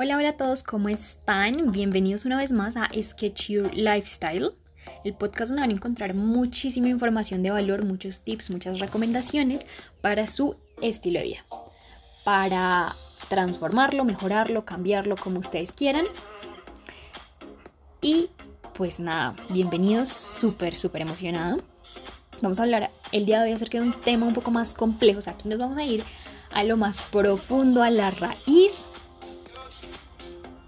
Hola, hola a todos, ¿cómo están? Bienvenidos una vez más a Sketch Your Lifestyle, el podcast donde van a encontrar muchísima información de valor, muchos tips, muchas recomendaciones para su estilo de vida, para transformarlo, mejorarlo, cambiarlo como ustedes quieran. Y pues nada, bienvenidos, súper, súper emocionado. Vamos a hablar el día de hoy acerca de un tema un poco más complejo, o sea, aquí nos vamos a ir a lo más profundo, a la raíz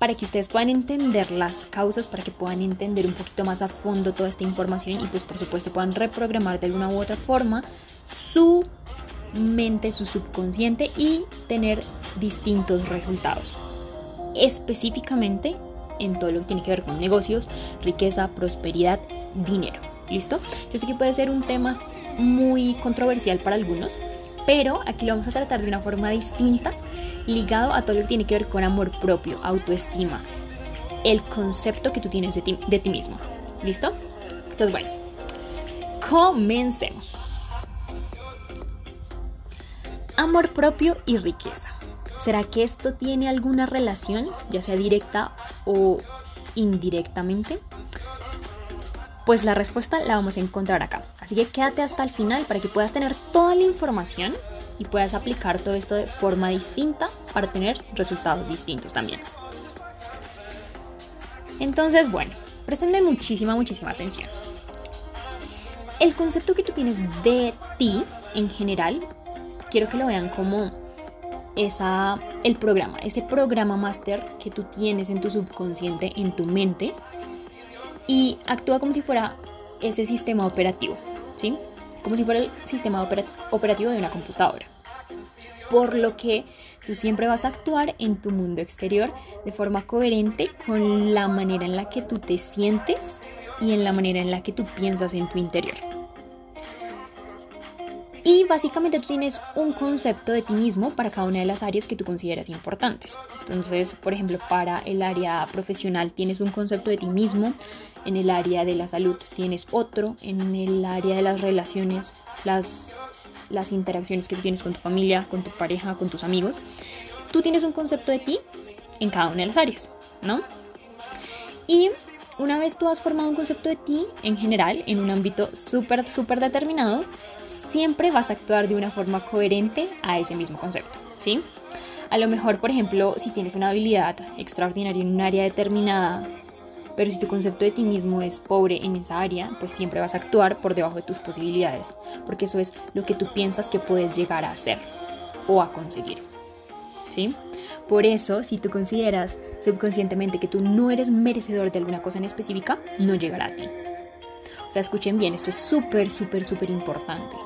para que ustedes puedan entender las causas, para que puedan entender un poquito más a fondo toda esta información y pues por supuesto puedan reprogramar de alguna u otra forma su mente, su subconsciente y tener distintos resultados. Específicamente en todo lo que tiene que ver con negocios, riqueza, prosperidad, dinero. ¿Listo? Yo sé que puede ser un tema muy controversial para algunos, pero aquí lo vamos a tratar de una forma distinta, ligado a todo lo que tiene que ver con amor propio, autoestima, el concepto que tú tienes de ti, mismo. ¿Listo? Entonces, bueno, comencemos. Amor propio y riqueza. ¿Será que esto tiene alguna relación, ya sea directa o indirectamente? Pues la respuesta la vamos a encontrar acá. Así que quédate hasta el final para que puedas tener toda la información y puedas aplicar todo esto de forma distinta para tener resultados distintos también. Entonces, bueno, prestenme muchísima, muchísima atención. El concepto que tú tienes de ti en general, quiero que lo vean como esa, el programa, ese programa máster que tú tienes en tu subconsciente, en tu mente, y actúa como si fuera ese sistema operativo, ¿sí? Como si fuera el sistema operativo de una computadora. Por lo que tú siempre vas a actuar en tu mundo exterior de forma coherente con la manera en la que tú te sientes y en la manera en la que tú piensas en tu interior. Y básicamente tú tienes un concepto de ti mismo para cada una de las áreas que tú consideras importantes. Entonces, por ejemplo, para el área profesional tienes un concepto de ti mismo, en el área de la salud tienes otro, en el área de las relaciones, las, las interacciones que tú tienes con tu familia, con tu pareja, con tus amigos. Tú tienes un concepto de ti en cada una de las áreas, ¿no? Y una vez tú has formado un concepto de ti en general, en un ámbito súper, súper determinado, siempre vas a actuar de una forma coherente a ese mismo concepto, ¿sí? A lo mejor, por ejemplo, si tienes una habilidad extraordinaria en un área determinada, pero si tu concepto de ti mismo es pobre en esa área, pues siempre vas a actuar por debajo de tus posibilidades, porque eso es lo que tú piensas que puedes llegar a hacer o a conseguir. ¿Sí? Por eso, si tú consideras subconscientemente que tú no eres merecedor de alguna cosa en específica, no llegará a ti. O sea, escuchen bien, esto es súper, súper, súper importante.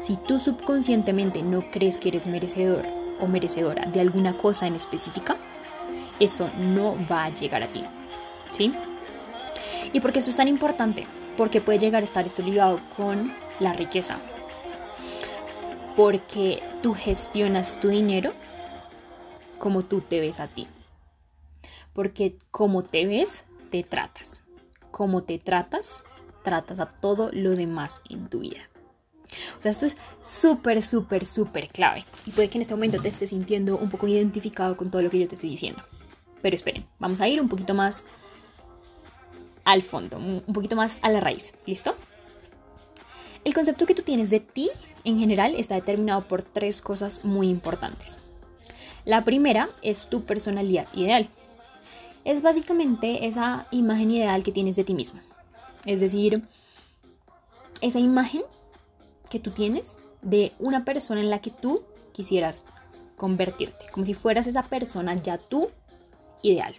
Si tú subconscientemente no crees que eres merecedor o merecedora de alguna cosa en específica, eso no va a llegar a ti. ¿Sí? ¿Y por qué eso es tan importante? Porque puede llegar a estar esto ligado con la riqueza. Porque tú gestionas tu dinero como tú te ves a ti. Porque como te ves, te tratas. Como te tratas, tratas a todo lo demás en tu vida. O sea, esto es súper, súper, súper clave. Y puede que en este momento te estés sintiendo un poco identificado con todo lo que yo te estoy diciendo. Pero esperen, vamos a ir un poquito más al fondo, un poquito más a la raíz. ¿Listo? El concepto que tú tienes de ti en general está determinado por tres cosas muy importantes. La primera es tu personalidad ideal. Es básicamente esa imagen ideal que tienes de ti mismo. Es decir, esa imagen que tú tienes de una persona en la que tú quisieras convertirte, como si fueras esa persona ya tú ideal.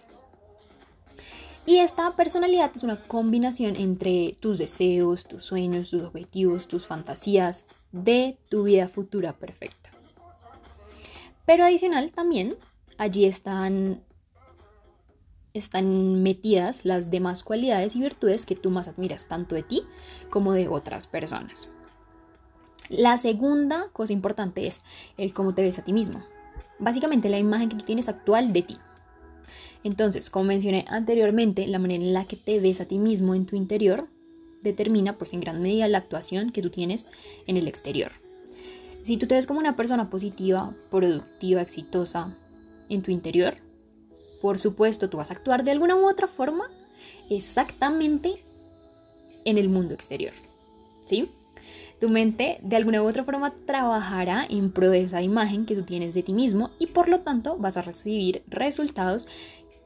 Y esta personalidad es una combinación entre tus deseos, tus sueños, tus objetivos, tus fantasías de tu vida futura perfecta. Pero adicional también allí están están metidas las demás cualidades y virtudes que tú más admiras tanto de ti como de otras personas. La segunda cosa importante es el cómo te ves a ti mismo. Básicamente la imagen que tú tienes actual de ti. Entonces, como mencioné anteriormente, la manera en la que te ves a ti mismo en tu interior determina pues en gran medida la actuación que tú tienes en el exterior. Si tú te ves como una persona positiva, productiva, exitosa en tu interior, por supuesto, tú vas a actuar de alguna u otra forma exactamente en el mundo exterior. ¿Sí? Tu mente de alguna u otra forma trabajará en pro de esa imagen que tú tienes de ti mismo y por lo tanto vas a recibir resultados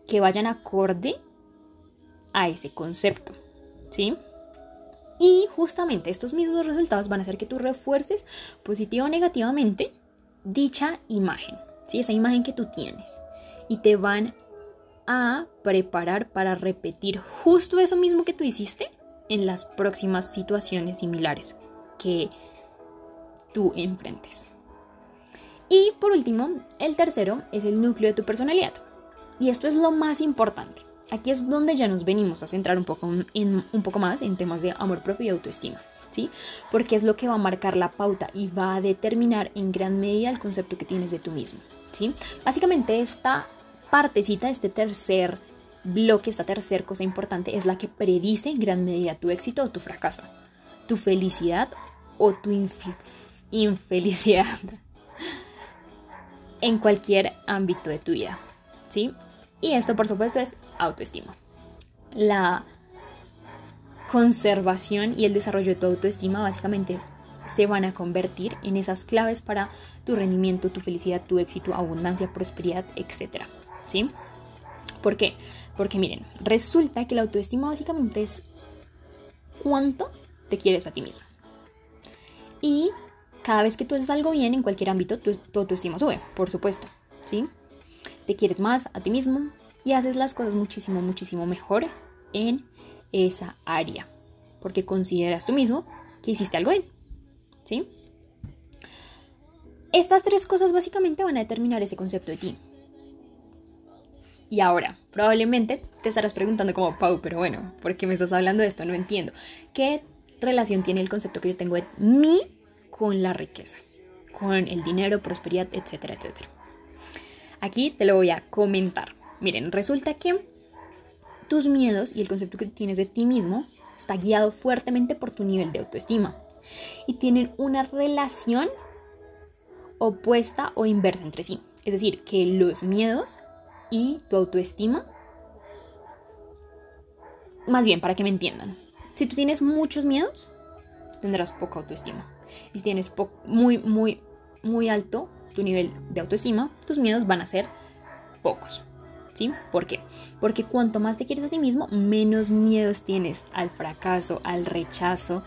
que vayan acorde a ese concepto. ¿Sí? Y justamente estos mismos resultados van a hacer que tú refuerces positivo o negativamente dicha imagen, ¿sí? esa imagen que tú tienes. Y te van a preparar para repetir justo eso mismo que tú hiciste en las próximas situaciones similares que tú enfrentes. Y por último, el tercero es el núcleo de tu personalidad. Y esto es lo más importante. Aquí es donde ya nos venimos a centrar un poco, en, un poco más en temas de amor propio y autoestima. ¿Sí? Porque es lo que va a marcar la pauta y va a determinar en gran medida el concepto que tienes de tú mismo, ¿sí? Básicamente esta partecita, este tercer bloque, esta tercer cosa importante es la que predice en gran medida tu éxito o tu fracaso, tu felicidad o tu infelicidad en cualquier ámbito de tu vida, ¿sí? Y esto, por supuesto, es autoestima. La conservación y el desarrollo de tu autoestima básicamente se van a convertir en esas claves para tu rendimiento, tu felicidad, tu éxito, abundancia, prosperidad, etc. ¿Sí? ¿Por qué? Porque miren, resulta que la autoestima básicamente es cuánto te quieres a ti mismo. Y cada vez que tú haces algo bien en cualquier ámbito, tu, autoestima sube, por supuesto. ¿Sí? te quieres más a ti mismo y haces las cosas muchísimo, muchísimo mejor en esa área. Porque consideras tú mismo que hiciste algo bien. ¿Sí? Estas tres cosas básicamente van a determinar ese concepto de ti. Y ahora, probablemente te estarás preguntando como, Pau, pero bueno, ¿por qué me estás hablando de esto? No entiendo. ¿Qué relación tiene el concepto que yo tengo de mí con la riqueza? Con el dinero, prosperidad, etcétera, etcétera. Aquí te lo voy a comentar. Miren, resulta que tus miedos y el concepto que tienes de ti mismo está guiado fuertemente por tu nivel de autoestima y tienen una relación opuesta o inversa entre sí. Es decir, que los miedos y tu autoestima, más bien para que me entiendan, si tú tienes muchos miedos, tendrás poca autoestima. Y si tienes muy, muy, muy alto tu nivel de autoestima, tus miedos van a ser pocos. ¿Sí? ¿Por qué? Porque cuanto más te quieres a ti mismo, menos miedos tienes al fracaso, al rechazo,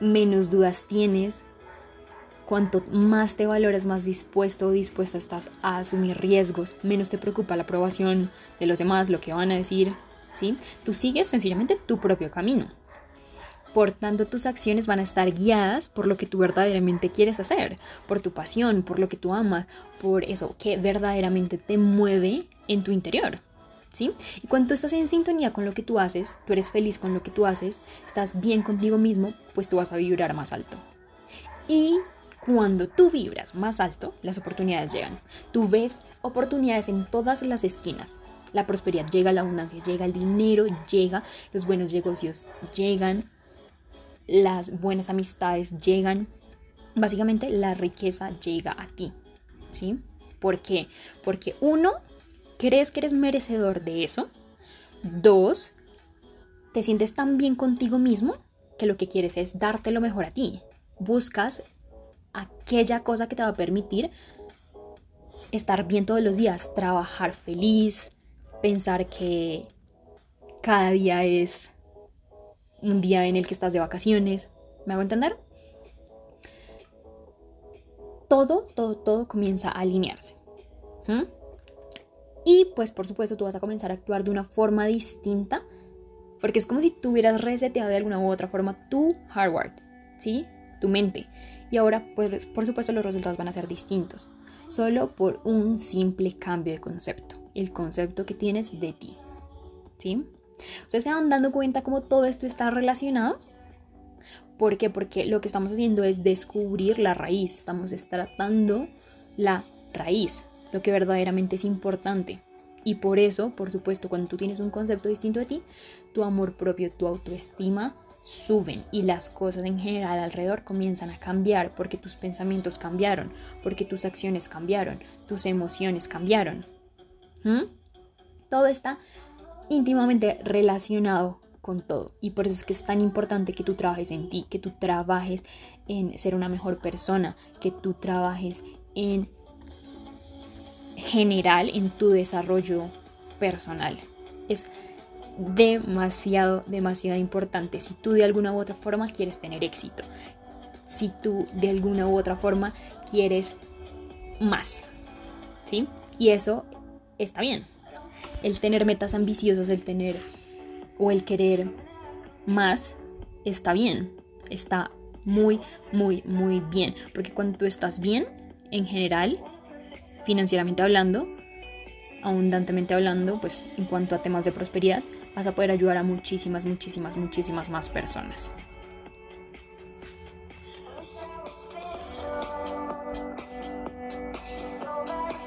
menos dudas tienes. Cuanto más te valoras, más dispuesto o dispuesta estás a asumir riesgos, menos te preocupa la aprobación de los demás, lo que van a decir, ¿sí? Tú sigues sencillamente tu propio camino. Por tanto, tus acciones van a estar guiadas por lo que tú verdaderamente quieres hacer, por tu pasión, por lo que tú amas, por eso que verdaderamente te mueve en tu interior. ¿Sí? Y cuando estás en sintonía con lo que tú haces, tú eres feliz con lo que tú haces, estás bien contigo mismo, pues tú vas a vibrar más alto. Y cuando tú vibras más alto, las oportunidades llegan. Tú ves oportunidades en todas las esquinas. La prosperidad llega, la abundancia llega, el dinero llega, los buenos negocios llegan, las buenas amistades llegan, básicamente la riqueza llega a ti, ¿sí? ¿Por qué? Porque uno, crees que eres merecedor de eso. Dos, te sientes tan bien contigo mismo que lo que quieres es darte lo mejor a ti. Buscas aquella cosa que te va a permitir estar bien todos los días, trabajar feliz, pensar que cada día es un día en el que estás de vacaciones. ¿Me hago entender? Todo, todo, todo comienza a alinearse. Y pues por supuesto tú vas a comenzar a actuar de una forma distinta, porque es como si tú hubieras reseteado de alguna u otra forma tu hardware, ¿sí? Tu mente. Y ahora pues por supuesto los resultados van a ser distintos, solo por un simple cambio de concepto, el concepto que tienes de ti, ¿sí? Ustedes se van dando cuenta cómo todo esto está relacionado. ¿Por qué? Porque lo que estamos haciendo es descubrir la raíz, estamos tratando la raíz, lo que verdaderamente es importante. Y por eso, por supuesto, cuando tú tienes un concepto distinto de ti, tu amor propio, tu autoestima suben y las cosas en general alrededor comienzan a cambiar porque tus pensamientos cambiaron, porque tus acciones cambiaron, tus emociones cambiaron. ¿Mm? Todo está íntimamente relacionado con todo. Y por eso es que es tan importante que tú trabajes en ti, que tú trabajes en ser una mejor persona, que tú trabajes en general en tu desarrollo personal. Es demasiado, demasiado importante si tú de alguna u otra forma quieres tener éxito. Si tú de alguna u otra forma quieres más. ¿Sí? Y eso está bien. El tener metas ambiciosas, el tener o el querer más, está bien. Está muy, muy, muy bien. Porque cuando tú estás bien, en general, financieramente hablando, abundantemente hablando, pues en cuanto a temas de prosperidad, vas a poder ayudar a muchísimas, muchísimas, muchísimas más personas.